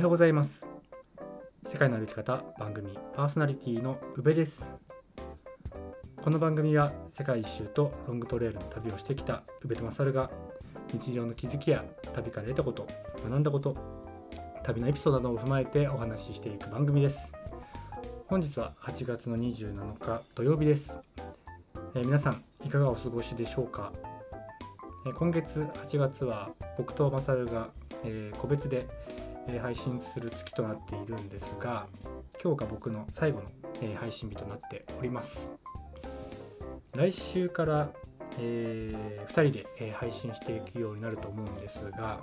はようございます。世界の歩き方番組パーソナリティの宇部です。この番組は世界一周とロングトレイルの旅をしてきた宇部と勝が日常の気づきや旅から得たこと学んだこと旅のエピソードなどを踏まえてお話ししていく番組です。本日は8月の27日土曜日です、えー、皆さんいかがお過ごしでしょうか、え、今月8月は僕と勝が、えー、個別で配信する月となっているんですが今日が僕の最後の、え配信日となっております。来週から、えー、2人で、え配信していくようになると思うんですが、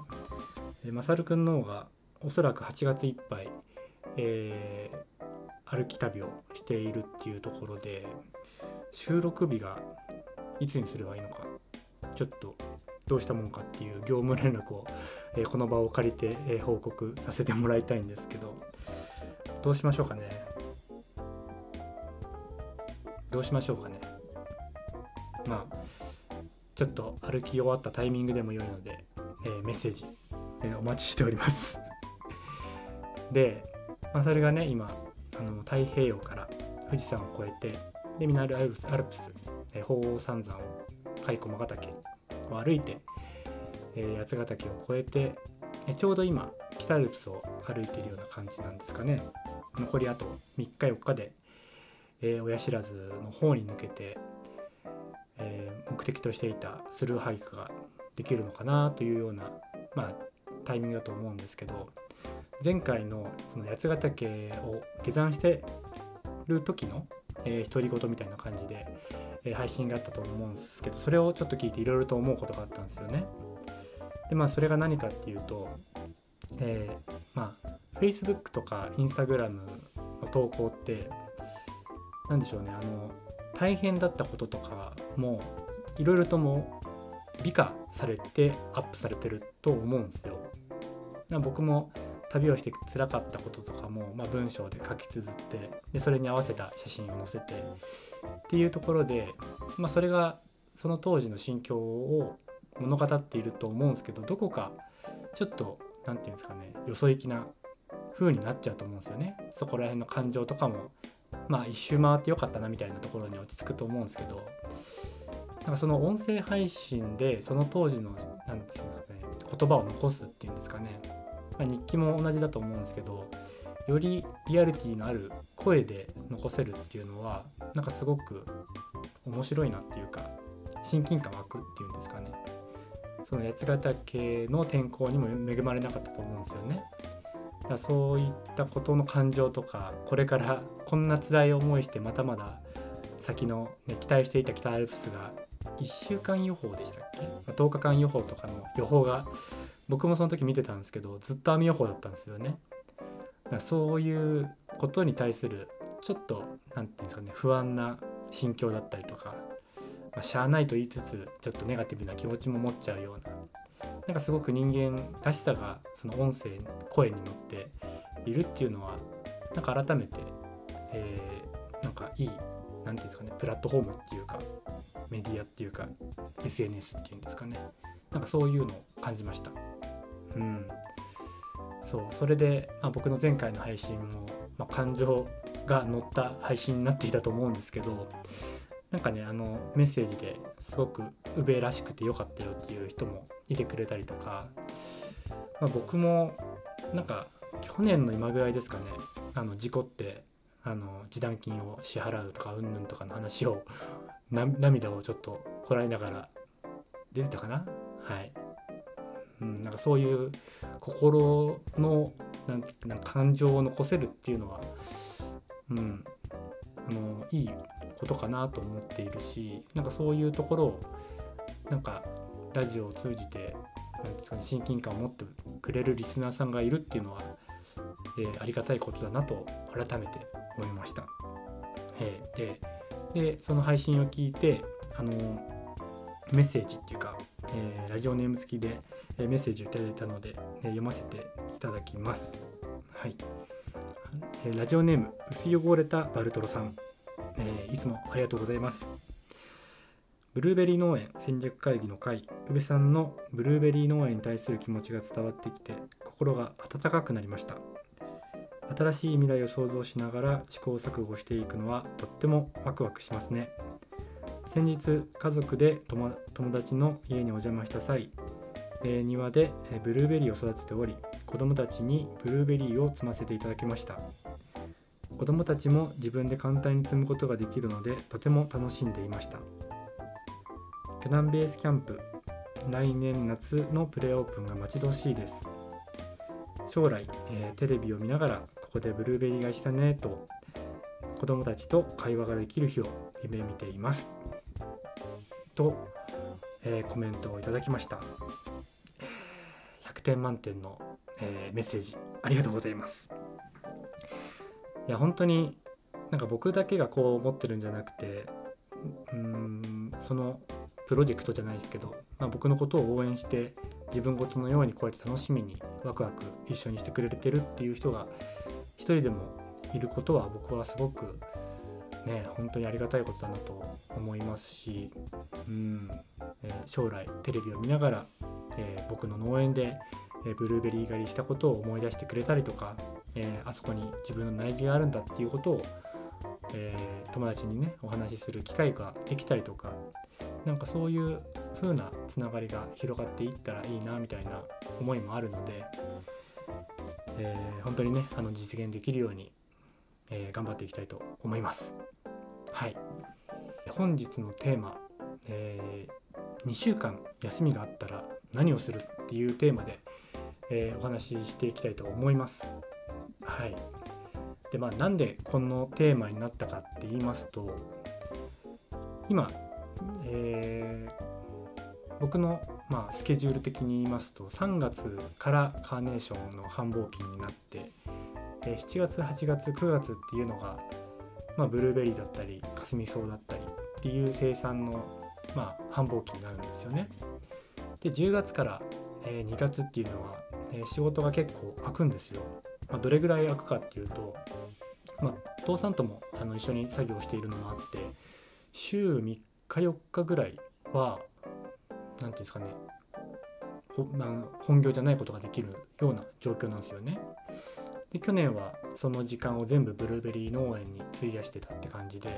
えまさるくんの方がおそらく8月いっぱい、えー、歩き旅をしているっていうところで収録日がいつにすればいいのかちょっとどうしたもんかっていう業務連絡を、えこの場を借りて、え報告させてもらいたいんですけどどうしましょうかね。どうしましょうかね。まあちょっと歩き終わったタイミングでも良いので、え、メッセージ、え、お待ちしております。で、まあ、それがね今あの太平洋から富士山を越えてで南アルプスアルプス、え、鳳凰三山を甲斐駒ヶ岳を歩いて、えー、八ヶ岳を越えて、えちょうど今北アルプスを歩いているような感じなんですかね。残りあと3日4日で、えー、親知らずの方に抜けて、えー、目的としていたスルーハイクができるのかなというような、まあ、タイミングだと思うんですけど前回のその八ヶ岳を下山してる時の、えー、独り言みたいな感じで、え配信があったと思うんですけどそれをちょっと聞いていろいろと思うことがあったんですよね。でまあそれが何かっていうと、えー、まあ Facebook とか Instagram の投稿って何でしょうねあの大変だったこととかもいろいろとも美化されてアップされてると思うんですよ。僕も旅をして辛かったこととかも、まあ、文章で書き綴ってでそれに合わせた写真を載せてっていうところで、まあ、それがその当時の心境を物語っていると思うんですけどどこかちょっと何て言うんですかねよそ行きな風になっちゃうと思うんですよね。そこら辺の感情とかもまあ一周回ってよかったなみたいなところに落ち着くと思うんですけどなんかその音声配信でその当時の何て言うんですかね言葉を残すっていうんですかね、まあ、日記も同じだと思うんですけどよりリアリティのある声で残せるっていうのはなんかすごく面白いなっていうか親近感湧くっていうんですかね。その八ヶ岳の天候にも恵まれなかったと思うんですよね。だからそういったことの感情とかこれからこんな辛い思いしてまたまだ先の、ね、期待していた北アルプスが1週間予報でしたっけ？10日間予報とかの予報が僕もその時見てたんですけどずっと雨予報だったんですよね。そういうことに対するちょっと何て言うんですかね不安な心境だったりとか、まあ、しゃあないと言いつつちょっとネガティブな気持ちも持っちゃうようななんかすごく人間らしさがその音声声に乗っているっていうのはなんか改めて、えー、なんかいい何て言うんですかねプラットフォームっていうかメディアっていうか SNS っていうんですかねなんかそういうのを感じました。うんそうそれで、まあ、僕の前回の配信も、まあ、感情が乗った配信になっていたと思うんですけどなんかねあのメッセージですごく宇部らしくてよかったよっていう人もいてくれたりとか、まあ、僕もなんか去年の今ぐらいですかねあの事故ってあの示談金を支払うとかうんぬんとかの話を涙をちょっとこらえながら出てたかな？はい、うん、なんかそういう心のなんなん感情を残せるっていうのは、うん、あのいいことかなと思っているしなんかそういうところをなんかラジオを通じてなんですか、親近感を持ってくれるリスナーさんがいるっていうのは、えー、ありがたいことだなと改めて思いました。えー、ででその配信を聞いてあのメッセージっていうか、えー、ラジオネーム付きでメッセージをいただいたので読ませていただきます。はい、ラジオネーム薄汚れたバルトロさん、えいつもありがとうございます。ブルーベリー農園戦略会議の会宇部さんのブルーベリー農園に対する気持ちが伝わってきて心が温かくなりました新しい未来を想像しながら試行錯誤していくのはとってもワクワクしますね先日家族で友達の家にお邪魔した際、え、庭でブルーベリーを育てており子供たちにブルーベリーを摘ませていただきました。子供たちも自分で簡単に積むことができるのでとても楽しんでいました。巨南ベースキャンプ来年夏のプレオープンが待ち遠しいです。将来、えー、テレビを見ながらここでブルーベリーがしたねと子供たちと会話ができる日を夢見ています。と、えー、コメントをいただきました。点満点の、えー、メッセージありがとうございます。いや本当になんか僕だけがこう思ってるんじゃなくてうんそのプロジェクトじゃないですけど、まあ、僕のことを応援して自分ごとのようにこうやって楽しみにワクワク一緒にしてくれてるっていう人が一人でもいることは僕はすごくね本当にありがたいことだなと思いますし、うんえー、将来テレビを見ながら、えー、僕の農園で、えー、ブルーベリー狩りしたことを思い出してくれたりとか、えあそこに自分の苗木があるんだっていうことを、え友達にねお話しする機会ができたりとかなんかそういう風なつながりが広がっていったらいいなみたいな思いもあるので、え、本当にねあの実現できるように、え、頑張っていきたいと思います。はい本日のテーマ、え、2週間休みがあったら何をするっていうテーマで、えお話ししていきたいと思います。はいでまあ、なんでこのテーマになったかって言いますと今えー、僕の、まあ、スケジュール的に言いますと3月からカーネーションの繁忙期になって、えー、7月8月9月っていうのが、まあ、ブルーベリーだったりかすみ草だったりっていう生産の、まあ、繁忙期になるんですよね。で10月から、え、2月っていうのは、え、仕事が結構空くんですよ。まあ、どれぐらい空くかっていうと、まあ、父さんともあの一緒に作業しているのもあって週3日4日ぐらいは何ていうんですかね本業じゃないことができるような状況なんですよね。で去年はその時間を全部ブルーベリー農園に費やしてたって感じで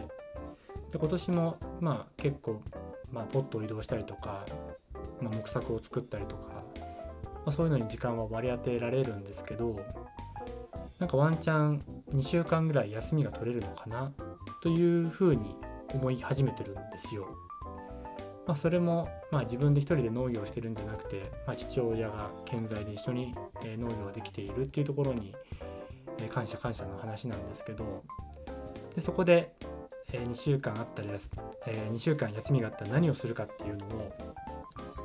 で今年もまあ結構、まあ、ポットを移動したりとか、まあ、木作を作ったりとか、まあ、そういうのに時間は割り当てられるんですけどなんかワンチャン2週間ぐらい休みが取れるのかなというふうに思い始めてるんですよ。まあ、それも、まあ、自分で一人で農業をしてるんじゃなくて、まあ、父親が健在で一緒に農業ができているっていうところに感謝感謝の話なんですけどでそこで2週間あったらえ2週間休みがあったら何をするかっていうのを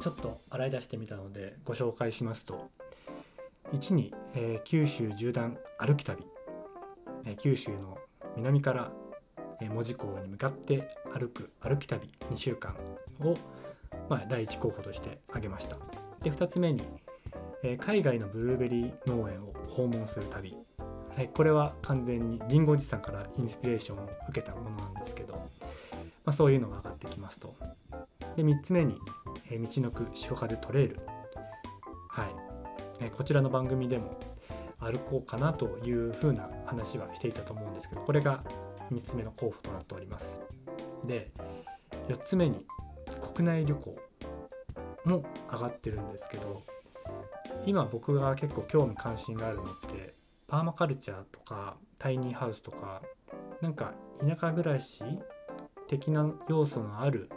ちょっと洗い出してみたのでご紹介しますと。1に、え九州縦断歩き旅、え九州の南からえ門司港に向かって歩く歩き旅2週間を、まあ、第1候補として挙げました。で2つ目に、え海外のブルーベリー農園を訪問する旅、はい、これは完全にりんごおじさんからインスピレーションを受けたものなんですけど、まあ、そういうのが上がってきますと。で3つ目に、え道のく潮風トレイル。はい、えこちらの番組でも歩こうかなというふうな話はしていたと思うんですけどこれが3つ目の候補となっております。で4つ目に国内旅行も上がってるんですけど今僕が結構興味関心があるのってパーマカルチャーとかタイニーハウスとかなんか田舎暮らし的な要素のある、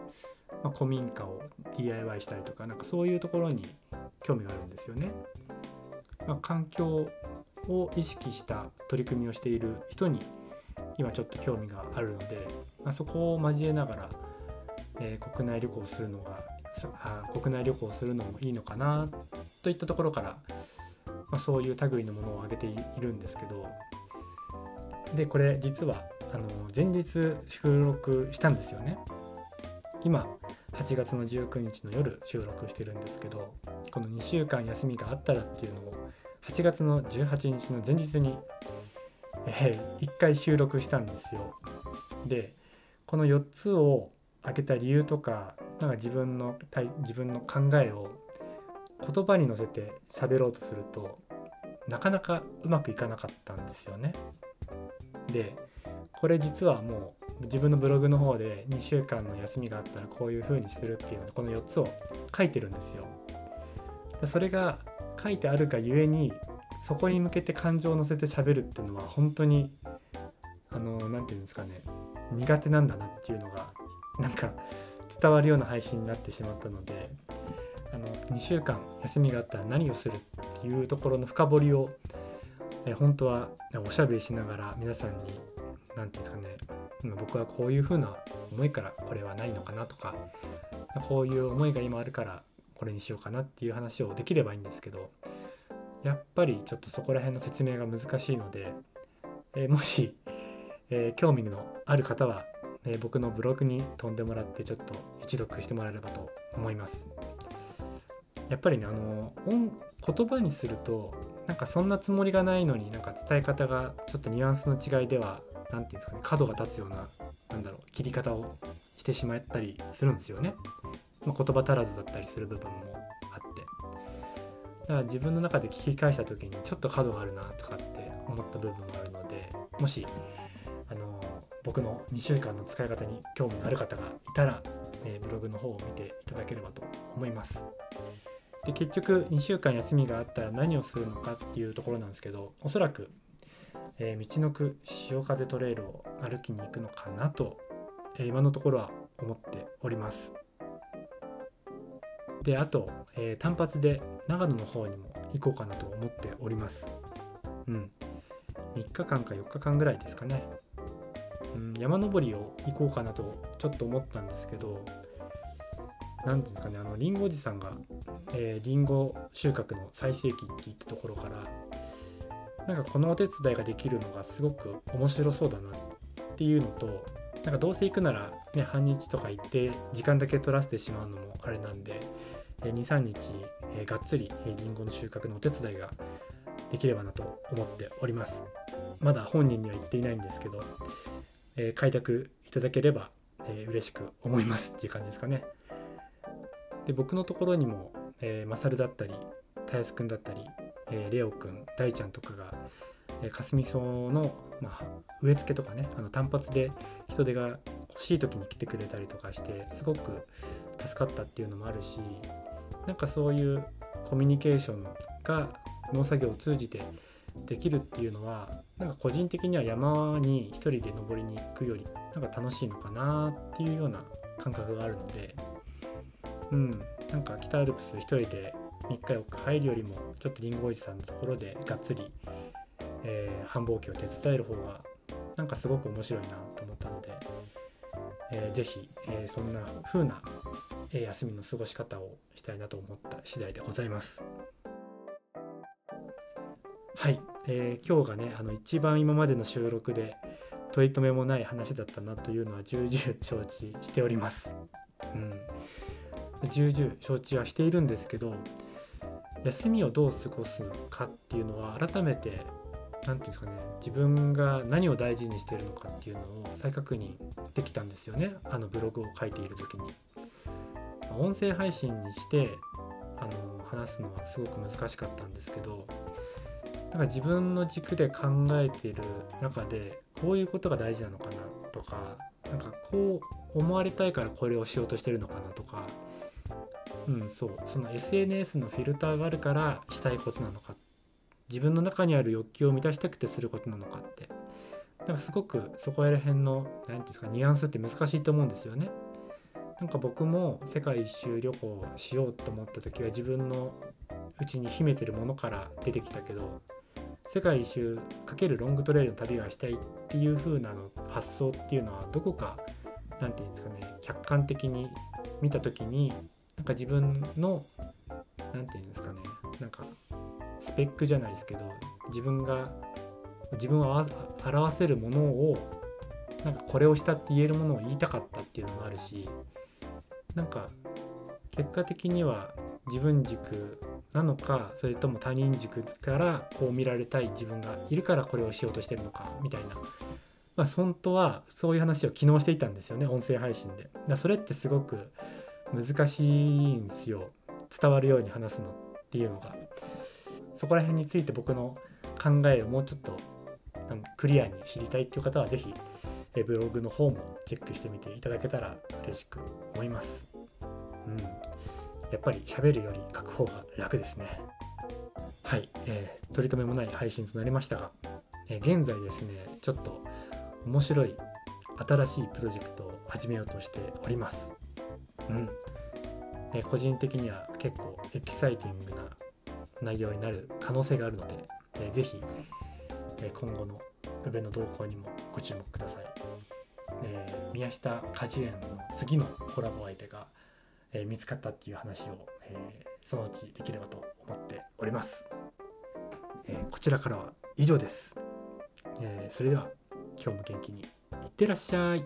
まあ、古民家を DIY したりとかなんかそういうところに興味があるんですよね。まあ、環境を意識した取り組みをしている人に今ちょっと興味があるので、まあ、そこを交えながら、えー、国内旅行するのがあ国内旅行するのもいいのかなといったところから、まあ、そういう類のものを挙げているんですけどでこれ実はあの前日収録したんですよね今8月の19日の夜収録してるんですけどこの2週間休みがあったらっていうのを8月の18日の前日にえー、1回収録したんですよ。でこの4つを開けた理由とかなんか自分の自分の考えを言葉に乗せて喋ろうとするとなかなかうまくいかなかったんですよね。でこれ実はもう自分のブログの方で2週間の休みがあったらこういう風にするっていうのこの4つを書いてるんですよ。それが書いてあるがゆえにそこに向けて感情を乗せて喋るっていうのは本当にあの何て言うんですかね苦手なんだなっていうのがなんか伝わるような配信になってしまったのであの2週間休みがあったら何をするっていうところの深掘りをえ本当はおしゃべりしながら皆さんに何て言うんですかね今僕はこういうふうな思いからこれはないのかなとかこういう思いが今あるからこれにしようかなっていう話をできればいいんですけどやっぱりちょっとそこら辺の説明が難しいので、えもし、えー、興味のある方は、えー、僕のブログに飛んでもらってちょっと一読してもらえればと思います。やっぱりねあの言葉にするとなんかそんなつもりがないのになんか伝え方がちょっとニュアンスの違いでは何て言うんですかね角が立つようななんだろう切り方をしてしまったりするんですよね。まあ、言葉足らずだったりする部分もあってだから自分の中で聞き返した時にちょっと角があるなとかって思った部分もあるのでもしあの僕の2週間の使い方に興味のある方がいたら、えー、ブログの方を見ていただければと思います。で結局2週間休みがあったら何をするのかっていうところなんですけどおそらく、えー、道のく潮風トレイルを歩きに行くのかなと、えー、今のところは思っております。であと、え、単発で長野の方にも行こうかなと思っております。うん。3日間か4日間ぐらいですかね、うん、山登りを行こうかなとちょっと思ったんですけど何ていうんですかねあのりんごおじさんが、えー、リンゴ収穫の最盛期っていったところからなんかこのお手伝いができるのがすごく面白そうだなっていうのとなんかどうせ行くなら、ね、半日とか行って時間だけ取らせてしまうのもあれなんで23日、えー、がっつりりんごの収穫のお手伝いができればなと思っております。まだ本人には言っていないんですけど、えー、開拓いただければ、えー、嬉しく思いますっていう感じですかね。で僕のところにも、えー、マサルだったりたやすくんだったり、えー、レオくん大ちゃんとかが、えー、かすみ草の、まあ、植え付けとかねあの単発で人手が欲しい時に来てくれたりとかしてすごく助かったっていうのもあるしなんかそういうコミュニケーションが農作業を通じてできるっていうのはなんか個人的には山に一人で登りに行くよりなんか楽しいのかなっていうような感覚があるのでうんなんか北アルプス一人で3日4日入るよりもちょっとりんごおじさんのところでがっつり、えー、繁忙期を手伝える方がなんかすごく面白いなと思ったので、えー、ぜひ、えー、そんな風なえ休みの過ごし方をしたいなと思った次第でございます。はい、えー、今日がねあの一番今までの収録で取り留めもない話だったなというのは重々承知しております。うん、重々承知はしているんですけど休みをどう過ごすかっていうのは改めて何て言うんですかね自分が何を大事にしてるのかっていうのを再確認できたんですよねあのブログを書いている時に。音声配信にしてあの話すのはすごく難しかったんですけどなんか自分の軸で考えている中でこういうことが大事なのかなとかなんかこう思われたいからこれをしようとしてるのかなとかうんそう。その SNS のフィルターがあるからしたいことなのか。自分の中にある欲求を満たしたくてすることなのかって。なんかすごくそこら辺の何て言うんですかニュアンスって難しいと思うんですよね。なんか僕も世界一周旅行しようと思った時は自分のうちに秘めてるものから出てきたけど世界一周かけるロングトレイルの旅がしたいっていう風なの発想っていうのはどこか何て言うんですかね客観的に見た時になんか自分の何て言うんですかねなんかスペックじゃないですけど自分が自分を表せるものをなんかこれをしたって言えるものを言いたかったっていうのもあるしなんか結果的には自分軸なのかそれとも他人軸からこう見られたい自分がいるからこれをしようとしてるのかみたいな、まあ、本当はそういう話を昨日していたんですよね音声配信で。だそれってすごく難しいんすよ伝わるように話すのっていうのがそこら辺について僕の考えをもうちょっとクリアに知りたいっていう方は是非ブログの方もチェックしてみていただけたら嬉しく思います。うん、やっぱり喋るより書く方が楽ですね。はい、えー、取り留めもない配信となりましたが、えー、現在ですね、ちょっと面白い新しいプロジェクトを始めようとしております。うん。えー、個人的には結構エキサイティングな内容になる可能性があるので、えー、ぜひ、え今後の宇部の動向にもご注目ください。えー、宮下果樹園の次のコラボ相手が、えー、見つかったっていう話を、えー、そのうちできればと思っております。えこちらからは以上です。えそれでは今日も元気にいってらっしゃい。